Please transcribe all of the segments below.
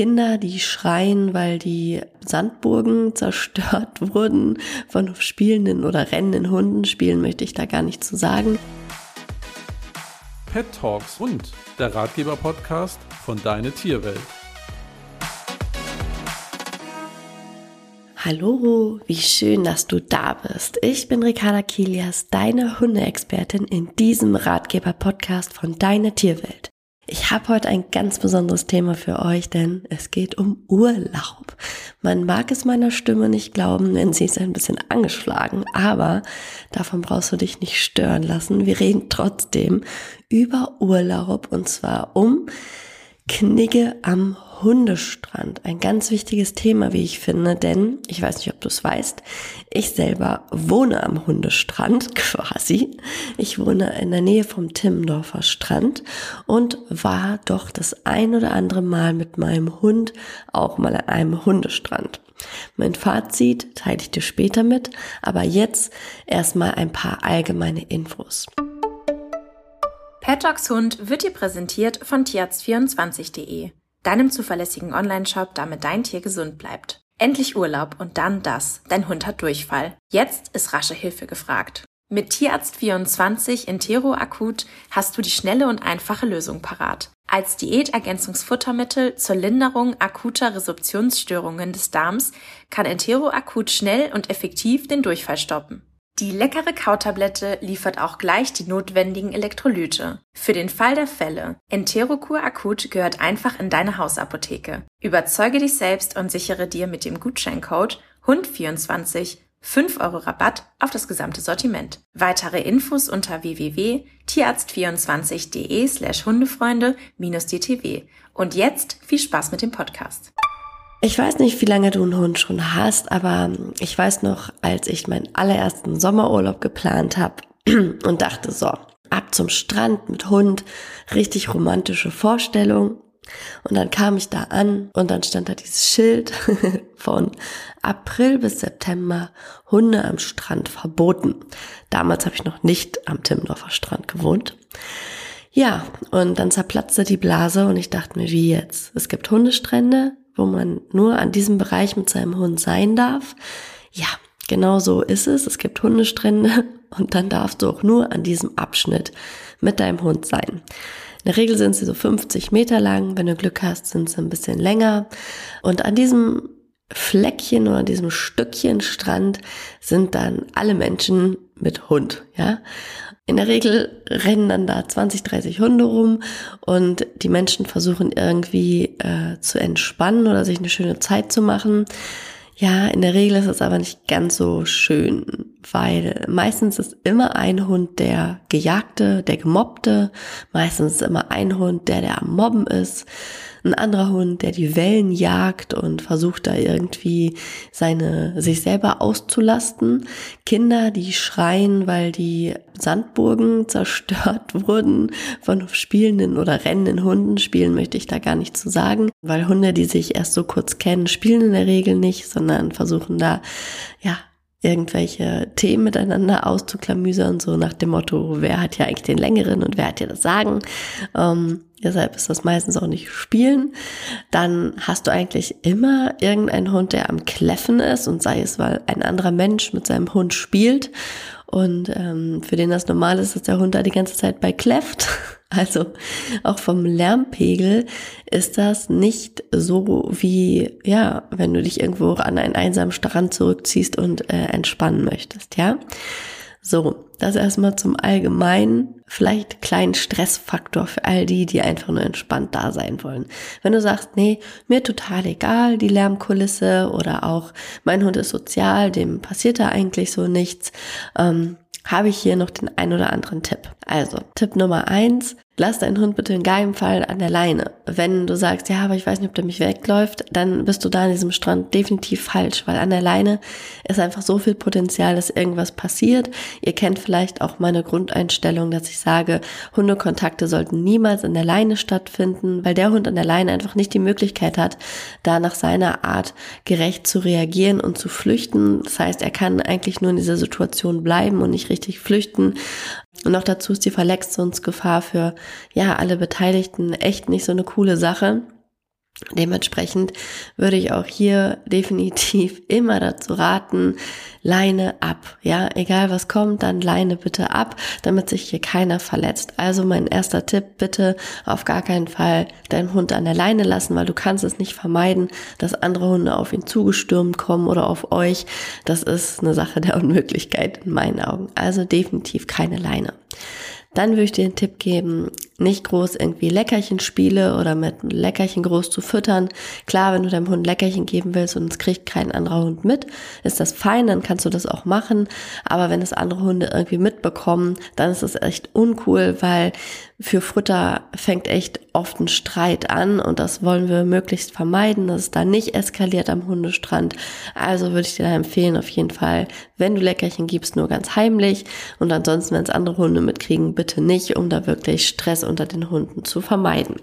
Kinder, die schreien, weil die Sandburgen zerstört wurden von spielenden oder rennenden Hunden. Spielen möchte ich da gar nicht zu sagen. Pet Talks und der Ratgeber-Podcast von Deine Tierwelt. Hallo, wie schön, dass du da bist. Ich bin Ricarda Kilias, deine Hundeexpertin in diesem Ratgeber-Podcast von Deine Tierwelt. Ich habe heute ein ganz besonderes Thema für euch, denn es geht um Urlaub. Man mag es meiner Stimme nicht glauben, denn sie ist ein bisschen angeschlagen, aber davon brauchst du dich nicht stören lassen. Wir reden trotzdem über Urlaub und zwar um Knigge am Hundestrand. Ein ganz wichtiges Thema, wie ich finde, denn ich weiß nicht, ob du es weißt, ich selber wohne am Hundestrand quasi. Ich wohne in der Nähe vom Timmendorfer Strand und war doch das ein oder andere Mal mit meinem Hund auch mal an einem Hundestrand. Mein Fazit teile ich dir später mit, aber jetzt erstmal ein paar allgemeine Infos. Pet Hund wird dir präsentiert von tierarzt24.de deinem zuverlässigen Online-Shop, damit dein Tier gesund bleibt. Endlich Urlaub und dann das. Dein Hund hat Durchfall. Jetzt ist rasche Hilfe gefragt. Mit Tierarzt24 Intero Akut hast du die schnelle und einfache Lösung parat. Als Diätergänzungsfuttermittel zur Linderung akuter Resorptionsstörungen des Darms kann Intero Akut schnell und effektiv den Durchfall stoppen. Die leckere Kautablette liefert auch gleich die notwendigen Elektrolyte. Für den Fall der Fälle, Enterocur Akut gehört einfach in deine Hausapotheke. Überzeuge dich selbst und sichere dir mit dem Gutscheincode HUND24 5 Euro Rabatt auf das gesamte Sortiment. Weitere Infos unter www.tierarzt24.de slash Hundefreunde-DTW. Und jetzt viel Spaß mit dem Podcast. Ich weiß nicht, wie lange du einen Hund schon hast, aber ich weiß noch, als ich meinen allerersten Sommerurlaub geplant habe und dachte so, ab zum Strand mit Hund, richtig romantische Vorstellung. Und dann kam ich da an und dann stand da dieses Schild von April bis September Hunde am Strand verboten. Damals habe ich noch nicht am Timmendorfer Strand gewohnt. Ja, und dann zerplatzte die Blase und ich dachte mir, wie jetzt? Es gibt Hundestrände, wo man nur an diesem Bereich mit seinem Hund sein darf. Ja, genau so ist es. Es gibt Hundestrände und dann darfst du auch nur an diesem Abschnitt mit deinem Hund sein. In der Regel sind sie so 50 Meter lang. Wenn du Glück hast, sind sie ein bisschen länger. Und an diesem Fleckchen oder diesem Stückchen Strand sind dann alle Menschen mit Hund, ja. In der Regel rennen dann da 20, 30 Hunde rum und die Menschen versuchen irgendwie äh, zu entspannen oder sich eine schöne Zeit zu machen. Ja, in der Regel ist es aber nicht ganz so schön, weil meistens ist immer ein Hund der Gejagte, der Gemobbte, meistens ist immer ein Hund der, der am Mobben ist ein anderer Hund, der die Wellen jagt und versucht da irgendwie seine, sich selber auszulasten. Kinder, die schreien, weil die Sandburgen zerstört wurden von spielenden oder rennenden Hunden. Spielen möchte ich da gar nicht zu sagen, weil Hunde, die sich erst so kurz kennen, spielen in der Regel nicht, sondern versuchen da, ja, irgendwelche Themen miteinander auszuklamüsern, so nach dem Motto, wer hat ja eigentlich den längeren und wer hat ja das Sagen. Ähm, deshalb ist das meistens auch nicht Spielen. Dann hast du eigentlich immer irgendeinen Hund, der am Kläffen ist und sei es, weil ein anderer Mensch mit seinem Hund spielt und ähm, für den das normal ist, dass der Hund da die ganze Zeit bei kläfft. Also auch vom Lärmpegel ist das nicht so wie, ja, wenn du dich irgendwo an einen einsamen Strand zurückziehst und äh, entspannen möchtest, ja. So, das erstmal zum allgemeinen, vielleicht kleinen Stressfaktor für all die, die einfach nur entspannt da sein wollen. Wenn du sagst, nee, mir total egal, die Lärmkulisse oder auch mein Hund ist sozial, dem passiert da eigentlich so nichts, ähm, habe ich hier noch den ein oder anderen Tipp. Also, Tipp Nummer eins, lass deinen Hund bitte in keinem Fall an der Leine. Wenn du sagst, ja, aber ich weiß nicht, ob der mich wegläuft, dann bist du da an diesem Strand definitiv falsch, weil an der Leine ist einfach so viel Potenzial, dass irgendwas passiert. Ihr kennt vielleicht auch meine Grundeinstellung, dass ich sage, Hundekontakte sollten niemals an der Leine stattfinden, weil der Hund an der Leine einfach nicht die Möglichkeit hat, da nach seiner Art gerecht zu reagieren und zu flüchten. Das heißt, er kann eigentlich nur in dieser Situation bleiben und nicht richtig flüchten. Und noch dazu ist die Verletzungsgefahr für ja alle Beteiligten echt nicht so eine coole Sache. Dementsprechend würde ich auch hier definitiv immer dazu raten, Leine ab. Ja, egal was kommt, dann Leine bitte ab, damit sich hier keiner verletzt. Also mein erster Tipp, bitte auf gar keinen Fall deinen Hund an der Leine lassen, weil du kannst es nicht vermeiden, dass andere Hunde auf ihn zugestürmt kommen oder auf euch. Das ist eine Sache der Unmöglichkeit in meinen Augen. Also definitiv keine Leine. Dann würde ich dir den Tipp geben, nicht groß irgendwie Leckerchen spiele oder mit Leckerchen groß zu füttern. Klar, wenn du deinem Hund Leckerchen geben willst und es kriegt kein anderer Hund mit, ist das fein, dann kannst du das auch machen. Aber wenn es andere Hunde irgendwie mitbekommen, dann ist es echt uncool, weil für Futter fängt echt oft ein Streit an und das wollen wir möglichst vermeiden, dass es da nicht eskaliert am Hundestrand. Also würde ich dir da empfehlen, auf jeden Fall, wenn du Leckerchen gibst, nur ganz heimlich und ansonsten, wenn es andere Hunde mitkriegen, bitte nicht, um da wirklich Stress unter den Hunden zu vermeiden.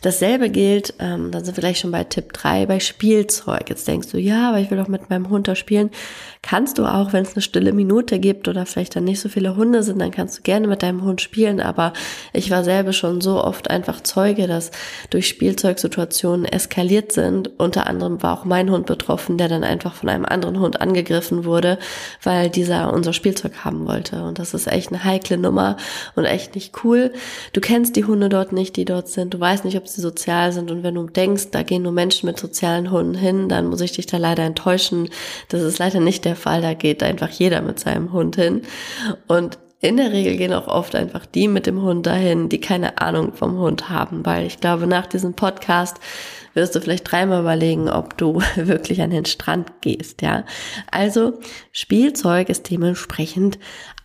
Dasselbe gilt, ähm, dann sind wir gleich schon bei Tipp 3, bei Spielzeug. Jetzt denkst du, ja, aber ich will doch mit meinem Hund da spielen. Kannst du auch, wenn es eine stille Minute gibt oder vielleicht dann nicht so viele Hunde sind, dann kannst du gerne mit deinem Hund spielen. Aber ich war selber schon so oft einfach Zeuge, dass durch Spielzeugsituationen eskaliert sind. Unter anderem war auch mein Hund betroffen, der dann einfach von einem anderen Hund angegriffen wurde, weil dieser unser Spielzeug haben wollte. Und das ist echt eine heikle Nummer und echt nicht cool. Du kennst die Hunde dort nicht, die dort sind. Du weißt nicht, ob sie sozial sind. Und wenn du denkst, da gehen nur Menschen mit sozialen Hunden hin, dann muss ich dich da leider enttäuschen. Das ist leider nicht der Fall. Da geht einfach jeder mit seinem Hund hin. Und in der Regel gehen auch oft einfach die mit dem Hund dahin, die keine Ahnung vom Hund haben, weil ich glaube, nach diesem Podcast wirst du vielleicht dreimal überlegen, ob du wirklich an den Strand gehst, ja. Also, Spielzeug ist dementsprechend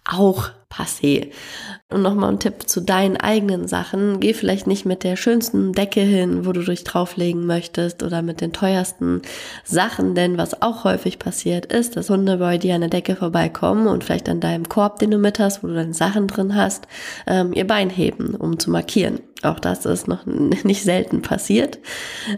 auch passé. Und nochmal ein Tipp zu deinen eigenen Sachen. Geh vielleicht nicht mit der schönsten Decke hin, wo du dich drauflegen möchtest oder mit den teuersten Sachen, denn was auch häufig passiert ist, dass Hunde bei dir an der Decke vorbeikommen und vielleicht an deinem Korb, den du mit hast, wo du deine Sachen drin hast, ähm, ihr Bein heben, um zu markieren. Auch das ist noch nicht selten passiert.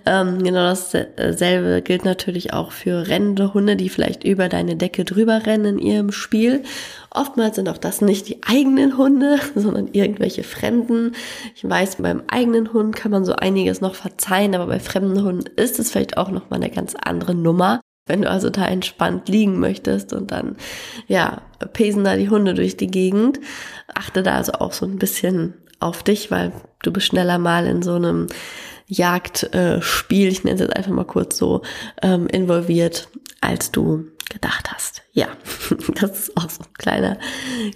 Ähm, genau dasselbe gilt natürlich auch für rennende Hunde, die vielleicht über deine Decke drüber rennen in ihrem Spiel. Oftmals sind auch das nicht die eigenen Hunde, sondern irgendwelche Fremden. Ich weiß, beim eigenen Hund kann man so einiges noch verzeihen, aber bei fremden Hunden ist es vielleicht auch noch mal eine ganz andere Nummer. Wenn du also da entspannt liegen möchtest und dann, ja, pesen da die Hunde durch die Gegend, achte da also auch so ein bisschen auf dich, weil du bist schneller mal in so einem Jagdspiel, ich nenne es jetzt einfach mal kurz so, ähm, involviert, als du gedacht hast. Ja, das ist auch so ein kleiner,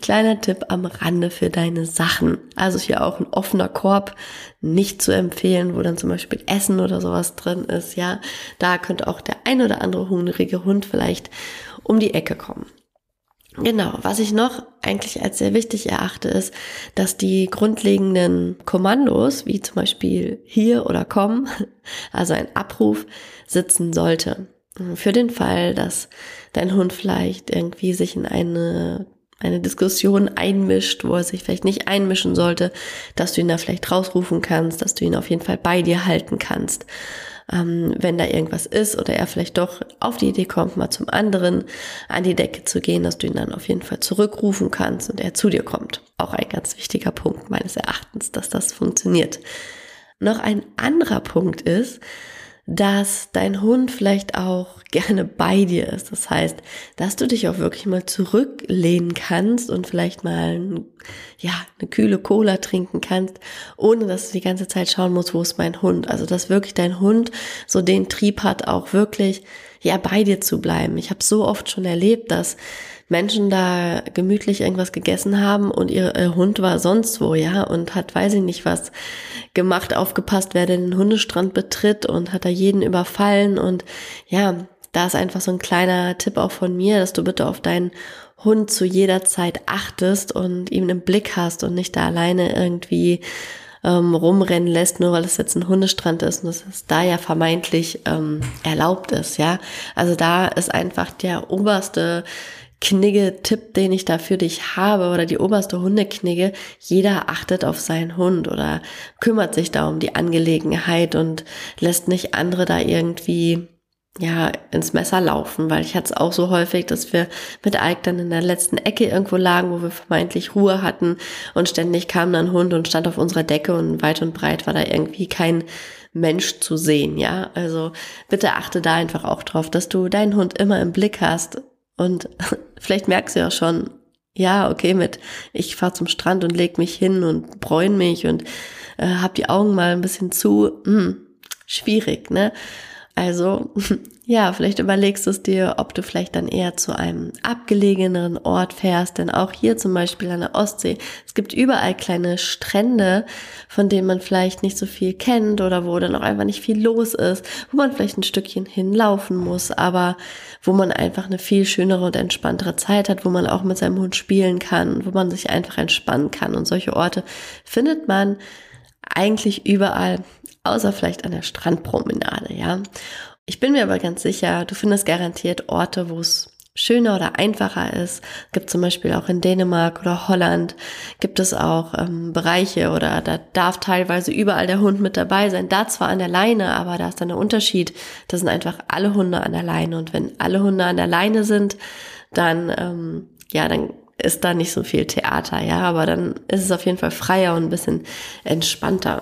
kleiner Tipp am Rande für deine Sachen. Also hier auch ein offener Korb nicht zu empfehlen, wo dann zum Beispiel Essen oder sowas drin ist. Ja, da könnte auch der ein oder andere hungrige Hund vielleicht um die Ecke kommen. Genau, was ich noch eigentlich als sehr wichtig erachte, ist, dass die grundlegenden Kommandos, wie zum Beispiel hier oder komm, also ein Abruf, sitzen sollte. Für den Fall, dass dein Hund vielleicht irgendwie sich in eine eine Diskussion einmischt, wo er sich vielleicht nicht einmischen sollte, dass du ihn da vielleicht rausrufen kannst, dass du ihn auf jeden Fall bei dir halten kannst ähm, wenn da irgendwas ist oder er vielleicht doch auf die Idee kommt, mal zum anderen an die Decke zu gehen, dass du ihn dann auf jeden Fall zurückrufen kannst und er zu dir kommt. Auch ein ganz wichtiger Punkt meines Erachtens, dass das funktioniert. Noch ein anderer Punkt ist, dass dein Hund vielleicht auch gerne bei dir ist. Das heißt, dass du dich auch wirklich mal zurücklehnen kannst und vielleicht mal ja, eine kühle Cola trinken kannst, ohne dass du die ganze Zeit schauen musst, wo ist mein Hund. Also, dass wirklich dein Hund so den Trieb hat, auch wirklich ja bei dir zu bleiben. Ich habe so oft schon erlebt, dass Menschen da gemütlich irgendwas gegessen haben und ihr, ihr, Hund war sonst wo, ja, und hat, weiß ich nicht was gemacht, aufgepasst, wer den Hundestrand betritt und hat da jeden überfallen und ja, da ist einfach so ein kleiner Tipp auch von mir, dass du bitte auf deinen Hund zu jeder Zeit achtest und ihm einen Blick hast und nicht da alleine irgendwie ähm, rumrennen lässt, nur weil es jetzt ein Hundestrand ist und das ist da ja vermeintlich ähm, erlaubt ist, ja. Also da ist einfach der oberste Knigge-Tipp, den ich da für dich habe oder die oberste Hundeknigge, jeder achtet auf seinen Hund oder kümmert sich da um die Angelegenheit und lässt nicht andere da irgendwie ja, ins Messer laufen, weil ich hatte es auch so häufig, dass wir mit Ike dann in der letzten Ecke irgendwo lagen, wo wir vermeintlich Ruhe hatten und ständig kam dann ein Hund und stand auf unserer Decke und weit und breit war da irgendwie kein Mensch zu sehen, ja. Also bitte achte da einfach auch drauf, dass du deinen Hund immer im Blick hast. Und vielleicht merkst du ja schon, ja, okay, mit ich fahr zum Strand und leg mich hin und bräun mich und äh, hab die Augen mal ein bisschen zu. Hm, schwierig, ne? Also, ja, vielleicht überlegst du es dir, ob du vielleicht dann eher zu einem abgelegeneren Ort fährst, denn auch hier zum Beispiel an der Ostsee, es gibt überall kleine Strände, von denen man vielleicht nicht so viel kennt oder wo dann auch einfach nicht viel los ist, wo man vielleicht ein Stückchen hinlaufen muss, aber wo man einfach eine viel schönere und entspanntere Zeit hat, wo man auch mit seinem Hund spielen kann, wo man sich einfach entspannen kann. Und solche Orte findet man eigentlich überall außer vielleicht an der Strandpromenade, ja. Ich bin mir aber ganz sicher, du findest garantiert Orte, wo es schöner oder einfacher ist. Gibt zum Beispiel auch in Dänemark oder Holland gibt es auch ähm, Bereiche oder da darf teilweise überall der Hund mit dabei sein. Da zwar an der Leine, aber da ist dann der Unterschied. Da sind einfach alle Hunde an der Leine und wenn alle Hunde an der Leine sind, dann ähm, ja, dann ist da nicht so viel Theater, ja, aber dann ist es auf jeden Fall freier und ein bisschen entspannter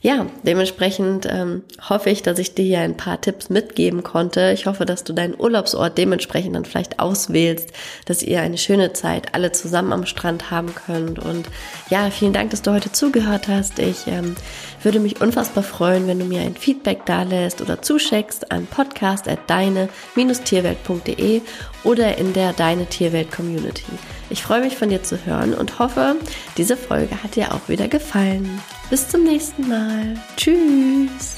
ja, dementsprechend ähm, hoffe ich, dass ich dir hier ein paar Tipps mitgeben konnte. Ich hoffe, dass du deinen Urlaubsort dementsprechend dann vielleicht auswählst, dass ihr eine schöne Zeit alle zusammen am Strand haben könnt. Und ja, vielen Dank, dass du heute zugehört hast. Ich ähm, würde mich unfassbar freuen, wenn du mir ein Feedback da lässt oder zuschickst an podcast.deine-tierwelt.de oder in der Deine Tierwelt Community. Ich freue mich von dir zu hören und hoffe, diese Folge hat dir auch wieder gefallen. Bis zum nächsten Mal. Tschüss.